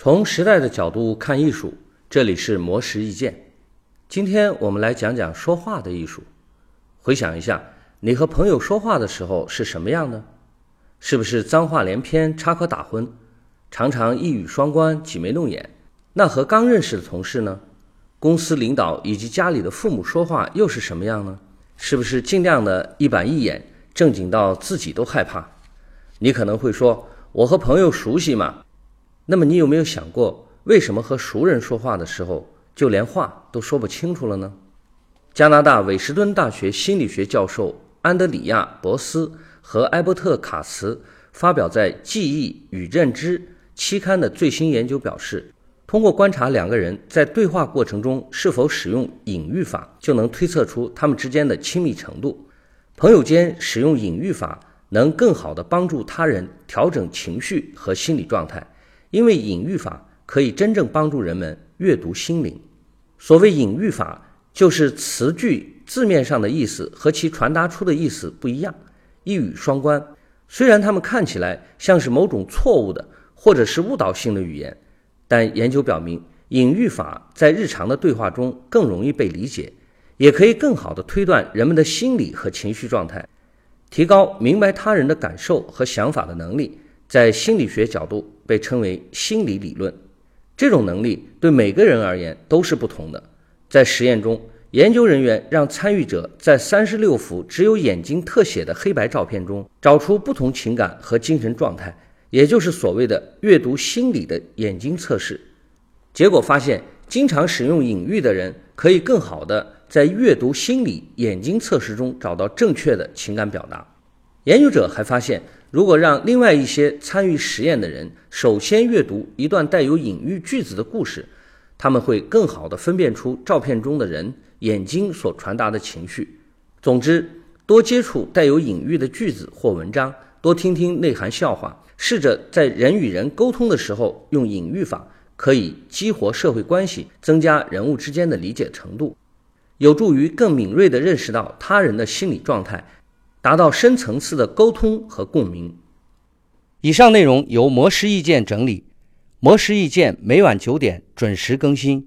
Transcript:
从时代的角度看艺术，这里是魔石意见。今天我们来讲讲说话的艺术。回想一下，你和朋友说话的时候是什么样的？是不是脏话连篇、插科打诨，常常一语双关、挤眉弄眼？那和刚认识的同事呢？公司领导以及家里的父母说话又是什么样呢？是不是尽量的一板一眼、正经到自己都害怕？你可能会说：“我和朋友熟悉嘛。”那么你有没有想过，为什么和熟人说话的时候，就连话都说不清楚了呢？加拿大韦什顿大学心理学教授安德里亚·博斯和埃伯特·卡茨发表在《记忆与认知》期刊的最新研究表示，通过观察两个人在对话过程中是否使用隐喻法，就能推测出他们之间的亲密程度。朋友间使用隐喻法，能更好地帮助他人调整情绪和心理状态。因为隐喻法可以真正帮助人们阅读心灵。所谓隐喻法，就是词句字面上的意思和其传达出的意思不一样，一语双关。虽然它们看起来像是某种错误的或者是误导性的语言，但研究表明，隐喻法在日常的对话中更容易被理解，也可以更好地推断人们的心理和情绪状态，提高明白他人的感受和想法的能力。在心理学角度被称为心理理论，这种能力对每个人而言都是不同的。在实验中，研究人员让参与者在三十六幅只有眼睛特写的黑白照片中找出不同情感和精神状态，也就是所谓的阅读心理的眼睛测试。结果发现，经常使用隐喻的人可以更好地在阅读心理眼睛测试中找到正确的情感表达。研究者还发现。如果让另外一些参与实验的人首先阅读一段带有隐喻句子的故事，他们会更好地分辨出照片中的人眼睛所传达的情绪。总之，多接触带有隐喻的句子或文章，多听听内涵笑话，试着在人与人沟通的时候用隐喻法，可以激活社会关系，增加人物之间的理解程度，有助于更敏锐地认识到他人的心理状态。达到深层次的沟通和共鸣。以上内容由模式意见整理，模式意见每晚九点准时更新。